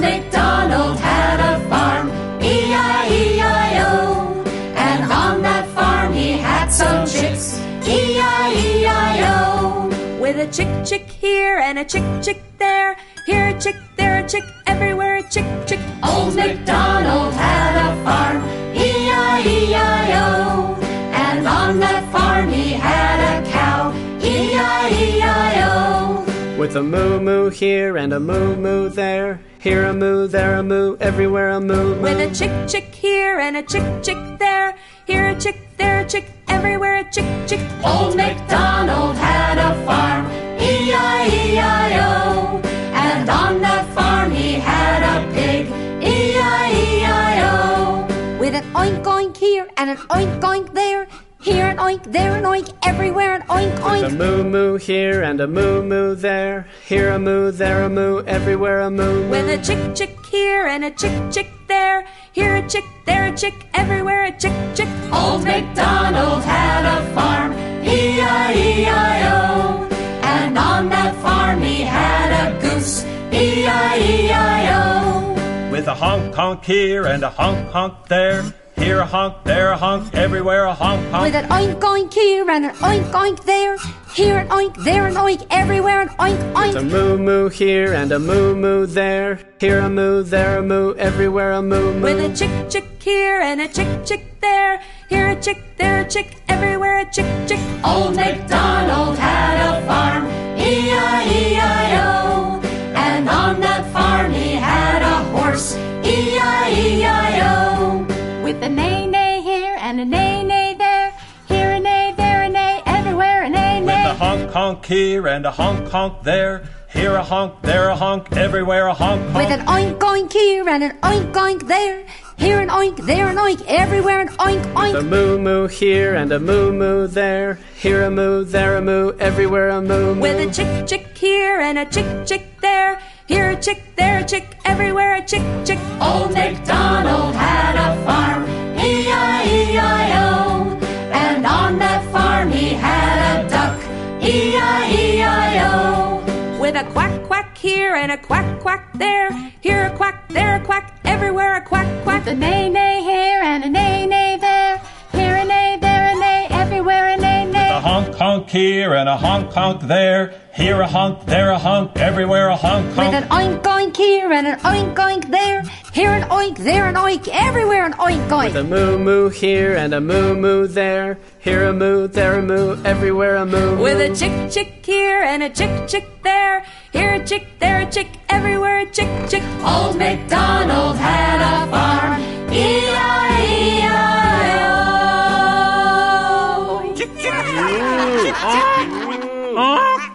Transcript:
Old MacDonald had a farm, E-I-E-I-O. And on that farm he had some chicks, E-I-E-I-O. With a chick chick here and a chick chick there. Here a chick, there a chick, everywhere a chick chick. Old MacDonald had a farm, With a moo moo here and a moo moo there. Here a moo, there a moo, everywhere a moo moo. With a chick chick here and a chick chick there. Here a chick, there a chick, everywhere a chick chick. Old MacDonald had a farm, E-I-E-I-O. And on that farm he had a pig, E-I-E-I-O. With an oink oink here and an oink oink there. Here an oink, there an oink, everywhere an oink oink. A oink. moo moo here and a moo moo there. Here a moo, there a moo, everywhere a moo moo. With a chick chick here and a chick chick there. Here a chick, there a chick, everywhere a chick chick. Old MacDonald had a farm, E E-I-E-I-O. And on that farm he had a goose, E E-I-E-I-O. With a honk honk here and a honk honk there. Here a honk, there a honk, everywhere a honk With an oink oink here and an oink oink there. Here an oink, there an oink, everywhere an oink oink. A moo moo here and a moo moo there. Here a moo, there a moo, everywhere a moo moo. With a chick chick here and a chick chick there. Here a chick, there a chick, everywhere a chick chick. Old MacDonald had a farm, E E-I-E-I-O. And on that farm he had a horse, E E-I-E-I-O. With a neigh neigh here and a neigh neigh there. Here a neigh, there a neigh, everywhere a neigh With a honk honk here and a honk honk there. Here a honk, there a honk, everywhere a honk honk. With an oink oink here and an oink oink there. Here an oink, there an oink, everywhere an oink oink. With A oink. moo moo here and a moo moo there. Here a moo, there a moo, everywhere a moo moo. With a chick chick here and a chick chick there. Here a chick, there a chick, everywhere a chick chick. Old MacDonald With a quack quack here and a quack quack there. Here a quack, there a quack, everywhere a quack quack. With a neigh neigh here and a neigh neigh there. Here a neigh, there a neigh, everywhere a neigh A honk honk here and a honk honk there. Here a honk, there a honk, everywhere a honk With an honk. oink oink here and an oink oink there. Here an oink, there an oink, everywhere an oink oink. With a moo moo here and a moo moo there. Here a moo, there a moo, everywhere a moo moo. With a chick chick here and a chick chick there. Here a chick, there a chick, everywhere a chick chick. Old MacDonald had a farm, E E-I-E-I-O. Honk, honk.